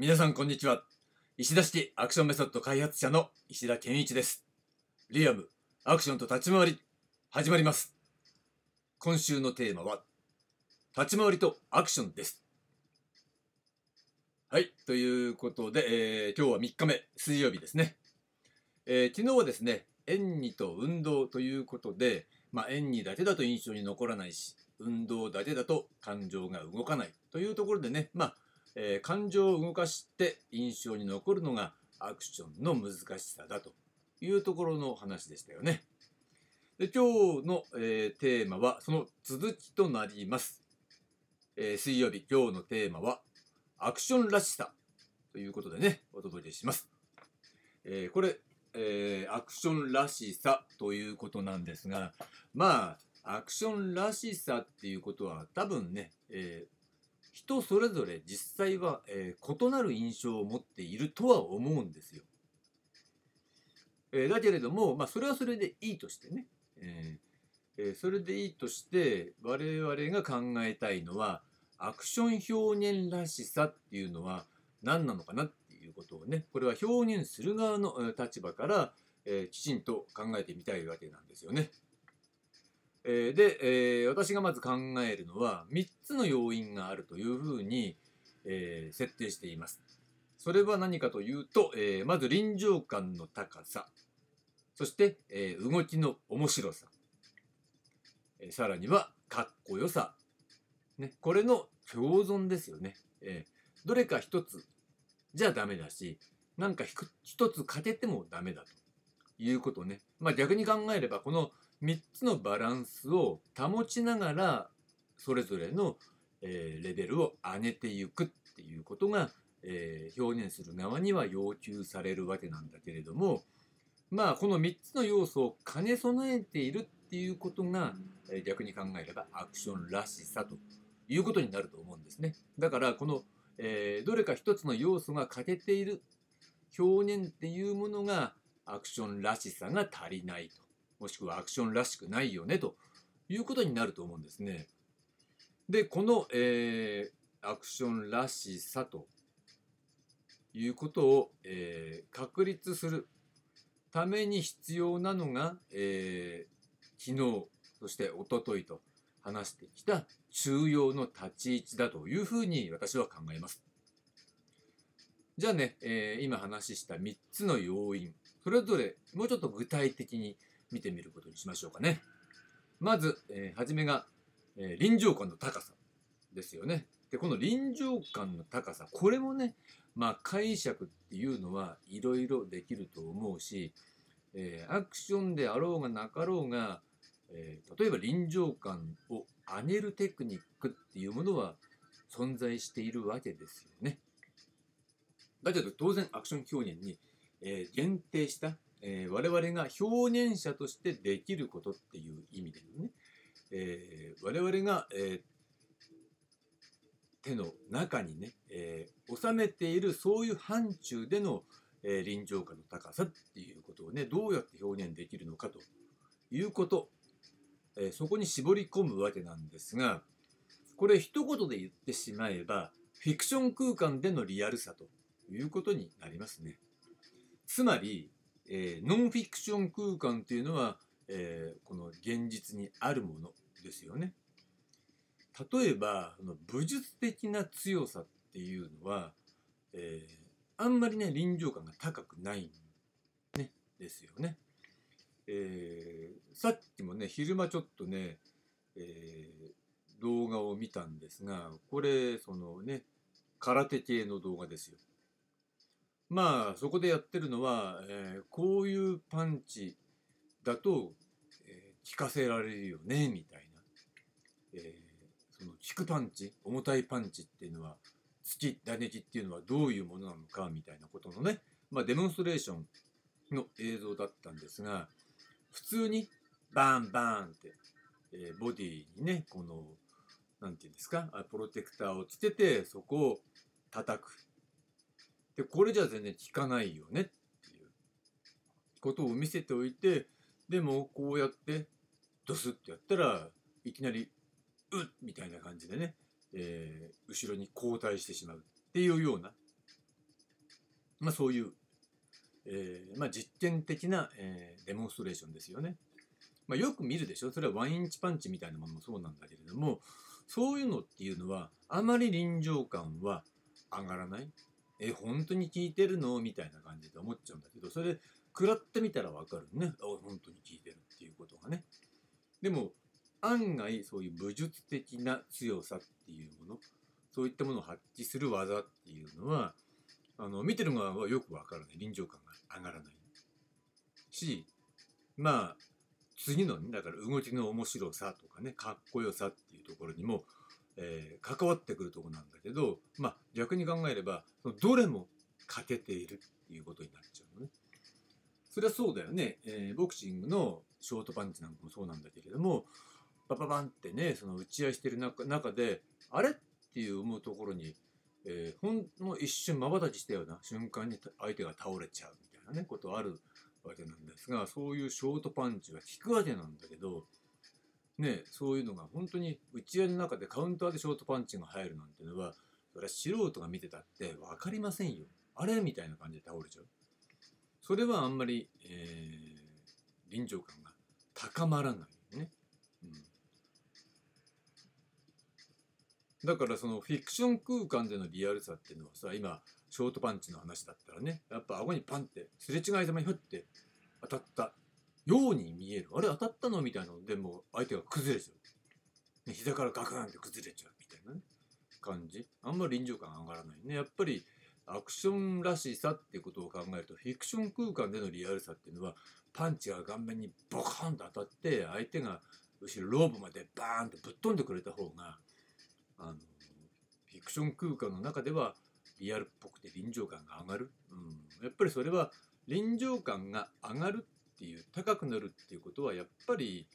皆さんこんにちは。石田式アクションメソッド開発者の石田健一です。リアムアクションと立ち回り始まります。今週のテーマは立ち回りとアクションです。はいということで、えー、今日は3日目水曜日ですね、えー、昨日はですね演技と運動ということで、まあ、演技だけだと印象に残らないし運動だけだと感情が動かないというところでねまあえー、感情を動かして印象に残るのがアクションの難しさだというところの話でしたよね。で今日の、えー、テーマはその続きとなります。えー、水曜日今日のテーマはアクションらしさということでねお届けします。えー、これ、えアクションらしさということなんですがまあアクションらしさっていうことは多分ね、えー、人それぞれ実際は、えー、異なる印象を持っているとは思うんですよ。えー、だけれども、まあ、それはそれでいいとしてね、えー、それでいいとして我々が考えたいのはアクション表現らしさっていうのは何なのかなっていうことをねこれは表現する側の立場から、えきちんと考えてみたいわけなんですよね。えー、で、えー、私がまず考えるのは3つの要因があるというふうに、えー、設定しています。それは何かというと、えまず臨場感の高さ、そして、え動きの面白さ、えさらにはかっこよさ、ね、これの共存ですよね。えどれか一つじゃダメだし、なんか一つ欠けてもダメだということね。まあ逆に考えれば、この3つのバランスを保ちながらそれぞれの、レベルを上げていくっていうことが、表現する側には要求されるわけなんだけれどもまあこの3つの要素を兼ね備えているっていうことが、逆に考えればアクションらしさということになると思うんですね。だからこの、どれか一つの要素が欠けている表現っていうものがアクションらしさが足りないと。もしくはアクションらしくないよねということになると思うんですね。でこの、えー、アクションらしさということを、えー、確立するために必要なのが、えー、昨日そしておとといと話してきた中庸の立ち位置だというふうに私は考えます。じゃあね、えー、今話した3つの要因それぞれもうちょっと具体的に見てみることにしましょうかね。まず、えー、初めが、えー、臨場感の高さですよね。で、この臨場感の高さ、これもね、まあ解釈っていうのはいろいろできると思うし、えー、アクションであろうがなかろうが、えー、例えば臨場感を上げるテクニックっていうものは存在しているわけですよね。だけど当然アクション表現に、えー、限定したえー、我々が表現者としてできることっていう意味でね、えー、我々が、えー、手の中にね、え、収めているそういう範疇での、え、臨場感の高さっていうことをねどうやって表現できるのかということ、え、そこに絞り込むわけなんですがこれ一言で言ってしまえばフィクション空間でのリアルさということになりますね。つまりえー、ノンフィクション空間っていうのは、えー、この現実にあるものですよね。例えば武術的な強さっていうのは、えー、あんまりね臨場感が高くないん、ね、ですよね。えー、さっきもね昼間ちょっとね、えー、動画を見たんですがこれそのね空手系の動画ですよ。まあそこでやってるのは、えー、こういうパンチだと、えー、効かせられるよねみたいな、えー、その効くパンチ重たいパンチっていうのは突き打撃っていうのはどういうものなのかみたいなことのね、まあ、デモンストレーションの映像だったんですが普通にバンバンって、えー、ボディにねこの何て言うんですかプロテクターをつけてそこを叩く。でこれじゃ全然効かないよねっていうことを見せておいてでもこうやってドスッとやったらいきなり「うっ!」みたいな感じでね、えー、後ろに後退してしまうっていうようなまあ、そういう、えーまあ、実験的な、えーデモンストレーションですよね。まあ、よく見るでしょ？それはワインチパンチみたいなものもそうなんだけれどもそういうのっていうのはあまり臨場感は上がらないえ本当に聞いてるの？みたいな感じで思っちゃうんだけどそれ食らってみたらわかるねあ本当に聞いてるっていうことがね。でも案外そういう武術的な強さっていうものそういったものを発揮する技っていうのはあの見てる側はよくわからない。臨場感が上がらない。しまあ次のねだから動きの面白さとかねかっこよさっていうところにも、えー関わってくるとこなんだけどまあ逆に考えればそのどれも欠けているっていうことになっちゃうのね。それはそうだよね、えーボクシングのショートパンチなんかもそうなんだけれどもバババンってねその打ち合いしてる中中であれっていう思うところに、えーほんの一瞬まばたきしたような瞬間に相手が倒れちゃうみたいなねことあるわけなんですがそういうショートパンチが効くわけなんだけどねそういうのが本当に打ち合いの中でカウンターでショートパンチが入るなんていうのはそれは素人が見てたって分かりませんよ。あれ？みたいな感じで倒れちゃう。それはあんまり、えー臨場感が高まらないよね、うん、だからそのフィクション空間でのリアルさっていうのはさ今ショートパンチの話だったらねやっぱ顎にパンってすれ違いざまにふって当たったように見えるあれ当たったの？みたいな。のでもう相手が崩れちゃう、膝からガクンって崩れちゃうみたいなね。感じ。あんまり臨場感上がらないね。やっぱりアクションらしさっていうことを考えるとフィクション空間でのリアルさっていうのはパンチが顔面にボカンと当たって相手が後ろローブまでバーンとぶっ飛んでくれた方があのフィクション空間の中ではリアルっぽくて臨場感が上がる、うん、やっぱりそれは臨場感が上がるっていう高くなるっていうことはやっぱり、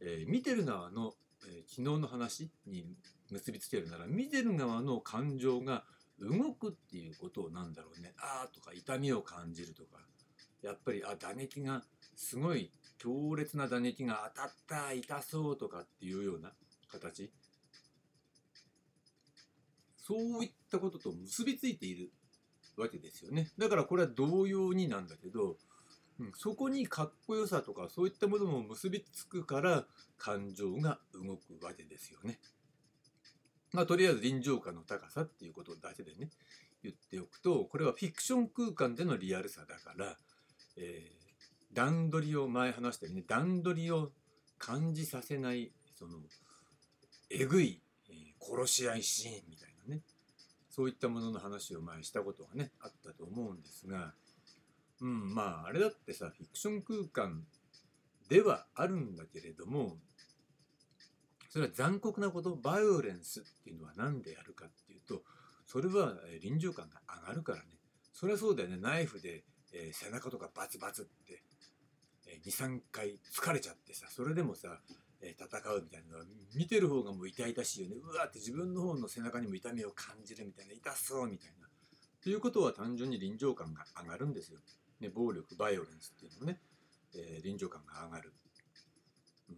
えー見てる側の、えー昨日の話に結びつけるなら見てる側の感情が動くっていうことなんだろうね。あーとか痛みを感じるとか。やっぱりあ打撃がすごい強烈な打撃が当たった痛そうとかっていうような形。そういったことと結びついているわけですよね。だからこれは同様になんだけど、うん、そこにかっこよさとかそういったものも結びつくから感情が動くわけですよね。まあとりあえず臨場感の高さっていうことだけでね言っておくとこれはフィクション空間でのリアルさだから、えー段取りを前話したように段取りを感じさせないそのえぐい、えー殺し合いシーンみたいなねそういったものの話を前したことがねあったと思うんですがうんまああれだってさフィクション空間ではあるんだけれどもそれは残酷なことバイオレンスっていうのは何でやるかっていうとそれは臨場感が上がるからね。それはそうだよね。ナイフで、えー背中とかバツバツって、えー23回疲れちゃってさそれでもさ、えー戦うみたいなのは見てる方がもう痛々しいよね。うわって自分の方の背中にも痛みを感じるみたいな痛そうみたいな。ということは単純に臨場感が上がるんですよ、ね、暴力バイオレンスっていうのもね、えー臨場感が上がる、うん、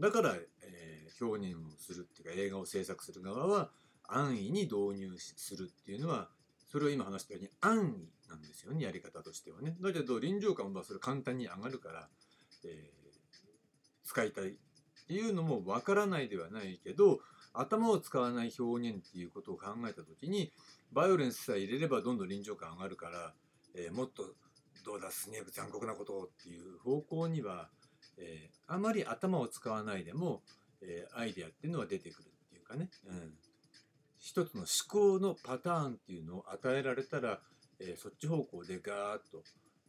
だから、えー表現をするっていうか映画を制作する側は安易に導入するっていうのはそれを今話したように安易なんですよねやり方としてはね。だけど臨場感はそれ簡単に上がるから、えー使いたいっていうのもわからないではないけど頭を使わない表現っていうことを考えた時にバイオレンスさえ入れればどんどん臨場感上がるから、えーもっとどうだすげえ残酷なことをっていう方向には、えーあまり頭を使わないでも、えーアイデアっていうのは出てくるっていうかね、うん、一つの思考のパターンっていうのを与えられたら、えーそっち方向でガーッと、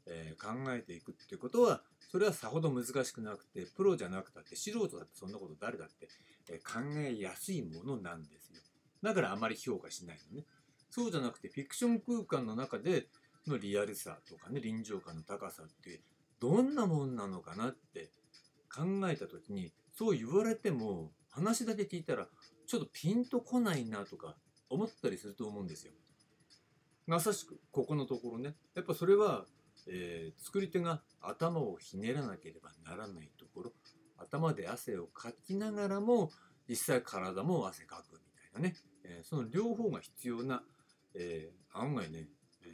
え考えていくっていうことはそれはさほど難しくなくてプロじゃなくたって素人だってそんなこと誰だって、え考えやすいものなんですよ。だからあまり評価しないのね。そうじゃなくてフィクション空間の中でのリアルさとかね臨場感の高さってどんなもんなのかなって考えた時にそう言われても話だけ聞いたらちょっとピンとこないなとか思ったりすると思うんですよ。まさしくここのところねやっぱそれは、えー作り手が頭をひねらなければならないところ頭で汗をかきながらも実際体も汗かくみたいなね、えーその両方が必要な、えー案外ね、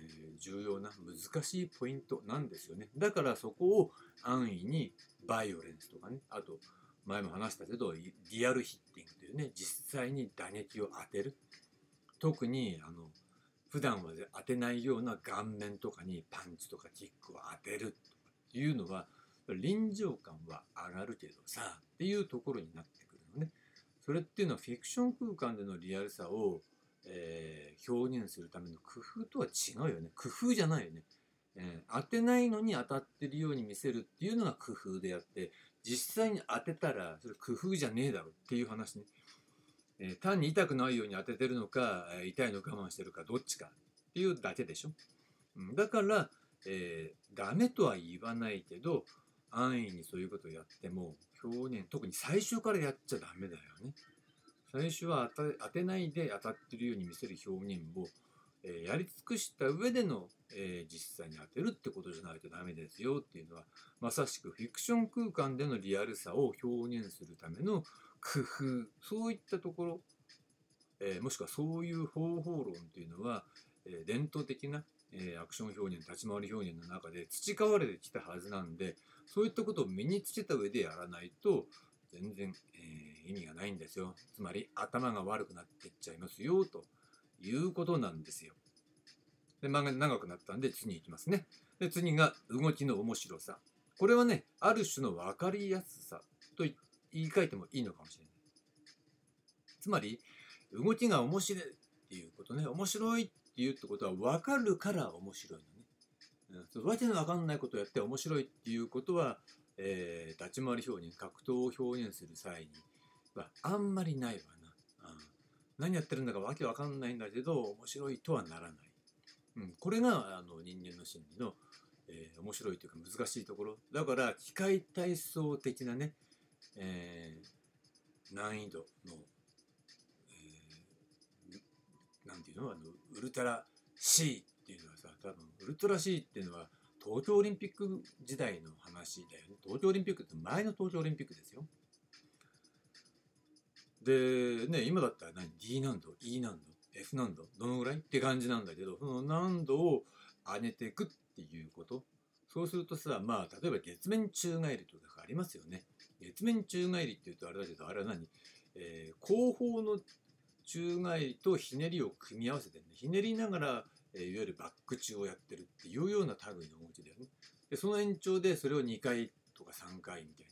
ー重要な難しいポイントなんですよね。だからそこを安易にバイオレンスとかね、あと前も話したけどリアルヒッティングというね、実際に打撃を当てる。特にあの普段は当てないような顔面とかにパンチとかキックを当てるというのは臨場感は上がるけどさっていうところになってくるのね。それっていうのはフィクション空間でのリアルさを、えー、表現するための工夫とは違うよね。工夫じゃないよね。えー、当てないのに当たってるように見せるっていうのが工夫であって実際に当てたらそれ工夫じゃねえだろっていう話ね。えー、単に痛くないように当ててるのか、痛いの我慢してるかどっちかっていうだけでしょ。うん、だから、えー、ダメとは言わないけど安易にそういうことをやっても表現特に最初からやっちゃダメだよね。最初は当てないで当たってるように見せる表現を、えー、やり尽くした上での、えー、実際に当てるってことじゃないとダメですよっていうのはまさしくフィクション空間でのリアルさを表現するための工夫そういったところ、えー、もしくはそういう方法論っていうのは、え、伝統的な、え、アクション表現立ち回り表現の中で培われてきたはずなんでそういったことを身につけた上でやらないと全然、え意味がないんですよつまり頭が悪くなっていっちゃいますよということなんですよで漫画長くなったんで次に行きますねで次が動きの面白さこれはねある種の分かりやすさと言い換えてもいいのかもしれない。つまり、動きが面白いっていうことね、面白いっていうってことは分かるから面白いのね。うん、わけの分かんないことをやって面白いっていうことは、えー、立ち回り表現、格闘を表現する際にはあんまりないわな。うん、何やってるんだかわけわかんないんだけど、面白いとはならない。うん、これがあの人間の心理の、えー、面白いというか難しいところ。だから機械体操的なね、えー、難易度の、えー、ていうの？あのウルトラ C っていうのはさ多分ウルトラ C っていうのは東京オリンピック時代の話だよね。東京オリンピックって前の東京オリンピックですよ。でね今だったら何？D 難度 E 難度 F 難度どのぐらいって感じなんだけどその難度を上げていくっていうこと。そうするとさまあ例えば月面宙返りとかありますよね。月面宙返りっていうとあれだけどあれは何、えー、後方の宙返りとひねりを組み合わせて、ね、ひねりながら、え、いわゆるバック宙をやってるっていうような類の動きだよね。でその延長でそれを2回とか3回みたいな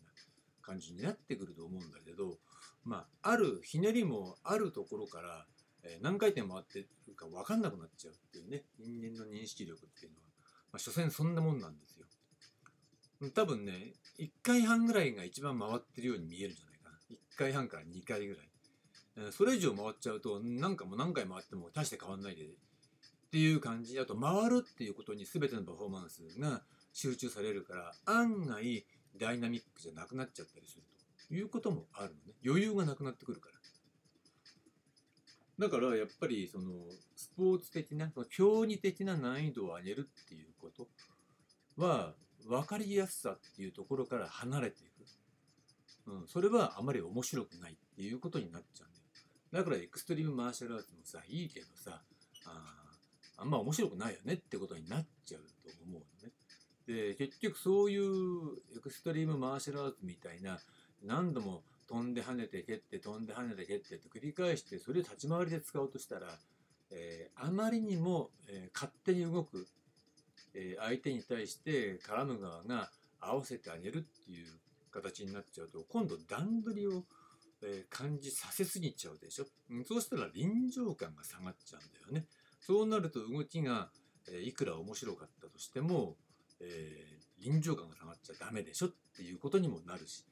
感じになってくると思うんだけど、まあ、あるひねりもあるところから、え、何回転回ってるか分かんなくなっちゃうっていうね人間の認識力っていうのは、まあ、所詮そんなもんなんですよ。多分ね、1回半ぐらいが一番回ってるように見えるんじゃないかな。1回半から2回ぐらい。それ以上回っちゃうと、何回も何回回っても大して変わんないで、っていう感じ。あと、回るっていうことに全てのパフォーマンスが集中されるから、案外ダイナミックじゃなくなっちゃったりするということもあるのね。余裕がなくなってくるから。だからやっぱりそのスポーツ的な、競技的な難易度を上げるっていうことは分かりやすさっていうところから離れていく。うん、それはあまり面白くないっていうことになっちゃうんだよ。だからエクストリームマーシャルアーツもさ、いいけどさ、ああんま面白くないよねってことになっちゃうと思うのね。で、結局そういうエクストリームマーシャルアーツみたいな何度も飛んで跳ねて蹴って飛んで跳ねて蹴ってって繰り返してそれを立ち回りで使おうとしたら、えー、あまりにも、えー、勝手に動くえ相手に対して絡む側が合わせてあげるっていう形になっちゃうと今度段取りを、え感じさせすぎちゃうでしょ、そうしたら臨場感が下がっちゃうんだよねそうなると動きが、えいくら面白かったとしても、えー、臨場感が下がっちゃダメでしょっていうことにもなるし、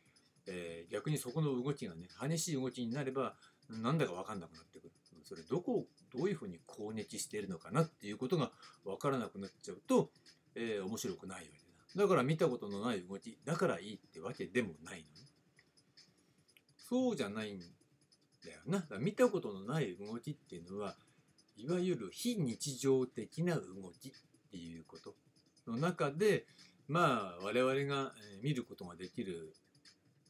えー、逆にそこの動きがね激しい動きになればなんだか分かんなくなってくるそれどこをどういうふうに攻撃しているのかなっていうことが分からなくなっちゃうと、えー、面白くないわけだ。だから見たことのない動きだからいいってわけでもないのね。そうじゃないんだよな。見たことのない動きっていうのはいわゆる非日常的な動きっていうことの中でまあ我々が見ることができる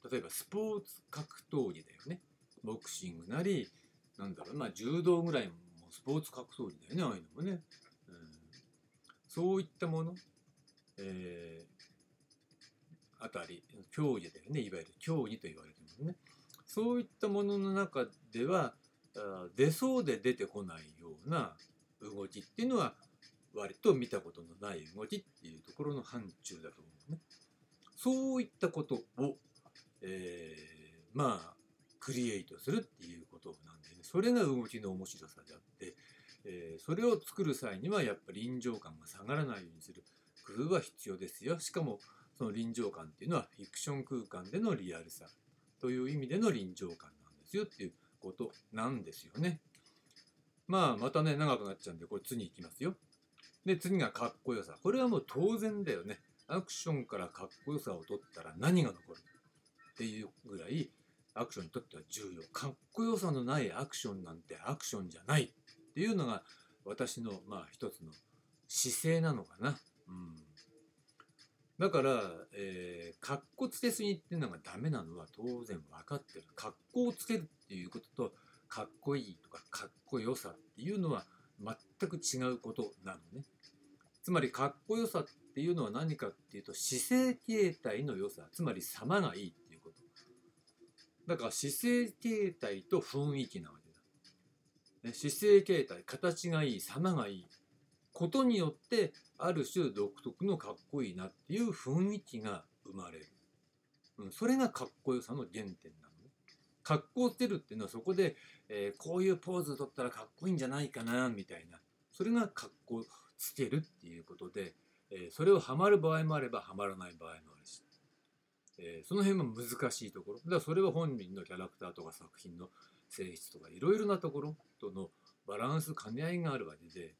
例えばスポーツ格闘技だよね。ボクシングなりなんだろうまあ柔道ぐらいもスポーツ格闘技だよねああいうのもね、うん。そういったもの、えー、あたり競技だよね。いわゆる競技と言われてるもね。そういったものの中では出そうで出てこないような動きっていうのは割と見たことのない動きっていうところの範疇だと思うね。そういったことを、えー、まあクリエイトするっていうことなんでね。それが動きの面白さであって、えー、それを作る際にはやっぱり臨場感が下がらないようにする。工夫は必要ですよ。しかもその臨場感っていうのはフィクション空間でのリアルさという意味での臨場感なんですよっていうことなんですよね。まあまたね長くなっちゃうんでこれ次いきますよ。で次がかっこよさ。これはもう当然だよね。アクションからかっこよさを取ったら何が残るっていうぐらいアクションにとっては重要。かっこよさのないアクションなんてアクションじゃないっていうのが私のまあ一つの姿勢なのかな。うん、だから、えー、かっこつけすぎっていうのがダメなのは当然分かってる。かっこをつけるっていうことと、かっこいいとかかっこよさっていうのは全く違うことなのね。つまりかっこよさっていうのは何かっていうと姿勢形態の良さつまり様がいいっていうことだから姿勢形態と雰囲気なわけだ、ね、姿勢形態形がいい様がいいことによってある種独特のかっこいいなっていう雰囲気が生まれる、うん、それがかっこよさの原点なのね。格好てるっていうのはそこで、えー、こういうポーズを取ったらかっこいいんじゃないかなみたいな。それが格好つけるっていうことで、えそれをはまる場合もあればはまらない場合もあるし、えその辺も難しいところ。だからそれは本人のキャラクターとか作品の性質とかいろいろなところとのバランス兼ね合いがあるわけで、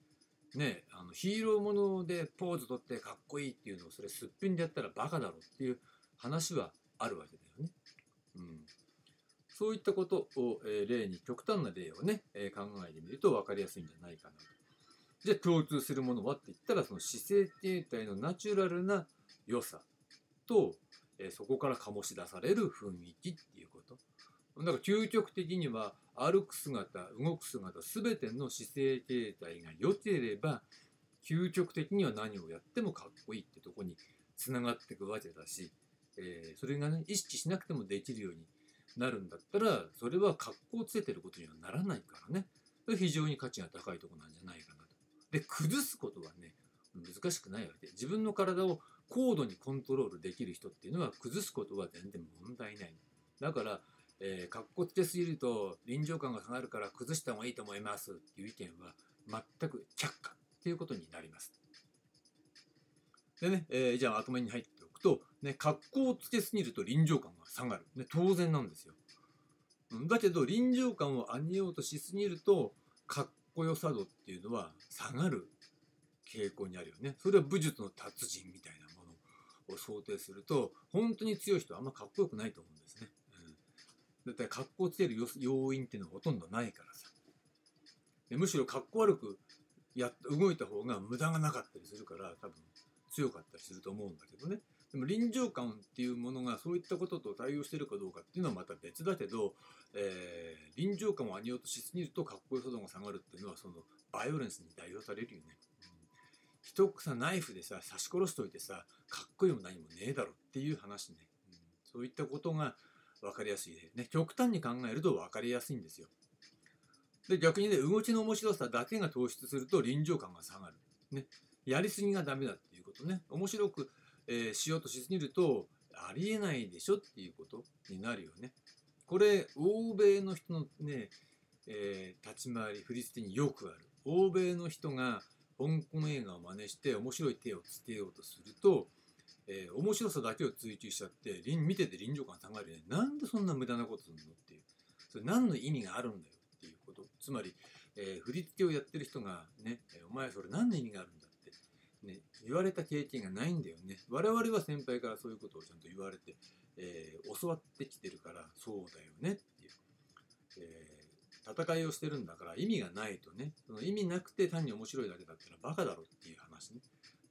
ね、あのヒーローものでポーズ取ってかっこいいっていうのをそれすっぴんでやったらバカだろっていう話はあるわけだよね。うん、そういったことを、え例に極端な例をね、え考えてみると分かりやすいんじゃないかなと。じゃあ共通するものはって言ったらその姿勢形態のナチュラルな良さと、えそこから醸し出される雰囲気っていうことだから究極的には歩く姿動く姿全ての姿勢形態が良ければ究極的には何をやってもかっこいいってとこにつながっていくわけだし、えー、それがね意識しなくてもできるようになるんだったらそれは格好つけてることにはならないからね。非常に価値が高いとこなんじゃないかなと。で崩すことはね難しくないわけ。自分の体を高度にコントロールできる人っていうのは崩すことは全然問題ない。だからえー、かっこつけすぎると臨場感が下がるから崩した方がいいと思いますっていう意見は全く却下っていうことになります。でね、えー、じゃあ頭に入っておくと、ね、格好をつけすぎると臨場感が下がる。ね、当然なんですよ。だけど臨場感を上げようとしすぎるとかっこよさ度っていうのは下がる傾向にあるよね。それは武術の達人みたいなものを想定すると、本当に強い人はあんまかっこよくないと思うんですね。だって格好つける要因っていうのはほとんどないからさ。でむしろかっこ悪くや動いた方が無駄がなかったりするから多分強かったりすると思うんだけどね。でも臨場感っていうものがそういったことと対応してるかどうかっていうのはまた別だけど、えー、臨場感を上げようとしすぎるとかっこよさ度が下がるっていうのはそのバイオレンスに代表されるよね。うん、一さナイフでさ刺し殺しといてさかっこいいも何もねえだろっていう話ね、うん、そういったことが分かりやすいね極端に考えると分かりやすいんですよ。で逆にね動きの面白さだけが突出すると臨場感が下がる。ね、やりすぎがダメだっていうことね面白くえー、しようとしすぎるとありえないでしょっていうことになるよね。これ欧米の人のね、えー、立ち回り振り付けによくある。欧米の人が香港映画を真似して面白い手をつけようとすると、えー、面白さだけを追求しちゃって見てて臨場感下がるね。なんでそんな無駄なことするのっていう。それ何の意味があるんだよっていうこと。つまり、えー、振り付けをやってる人がねお前それ何の意味があるんだって。ね、言われた経験がないんだよね。我々は先輩からそういうことをちゃんと言われて、えー、教わってきてるからそうだよねっていう、え、戦いをしてるんだから意味がないとね、その意味なくて単に面白いだけだったらバカだろっていう話ね。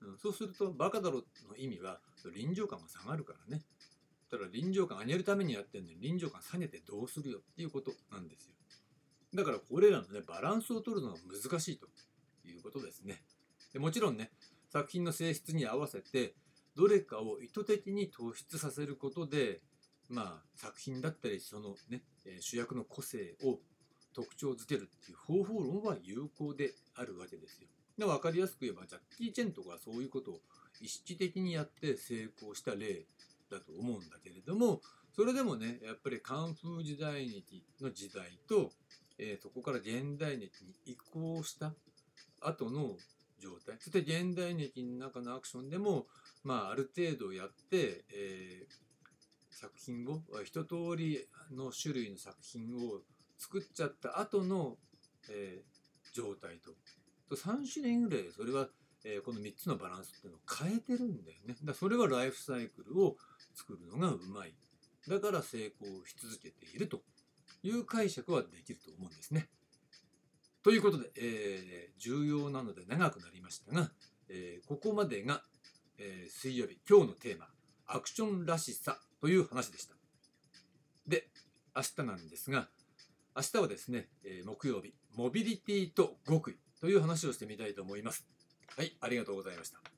うん、そうするとバカだろの意味は臨場感が下がるからね。だから臨場感上げるためにやってるのに臨場感下げてどうするよっていうことなんですよ。だからこれらのねバランスを取るのが難しいということですね。でもちろんね作品の性質に合わせてどれかを意図的に突出させることでまあ作品だったりそのね主役の個性を特徴づけるっていう方法論は有効であるわけですよ。で分かりやすく言えばジャッキー・チェンとかそういうことを意識的にやって成功した例だと思うんだけれどもそれでもねやっぱりカンフー時代劇の時代と、えー、そこから現代劇に移行した後の状態そして現代劇の中のアクションでも、まあ、ある程度やって、えー、作品を一通りの種類の作品を作っちゃった後の、えー、状態とと3種類ぐらいそれは、えー、この3つのバランスっていうのを変えてるんだよねだそれはライフサイクルを作るのがうまいだから成功し続けているという解釈はできると思うんですね。ということで、えー、重要なので長くなりましたが、えー、ここまでが、えー、水曜日今日のテーマアクションらしさという話でした。で明日なんですが明日はですね、え木曜日モビリティと極意という話をしてみたいと思います。はい、ありがとうございました。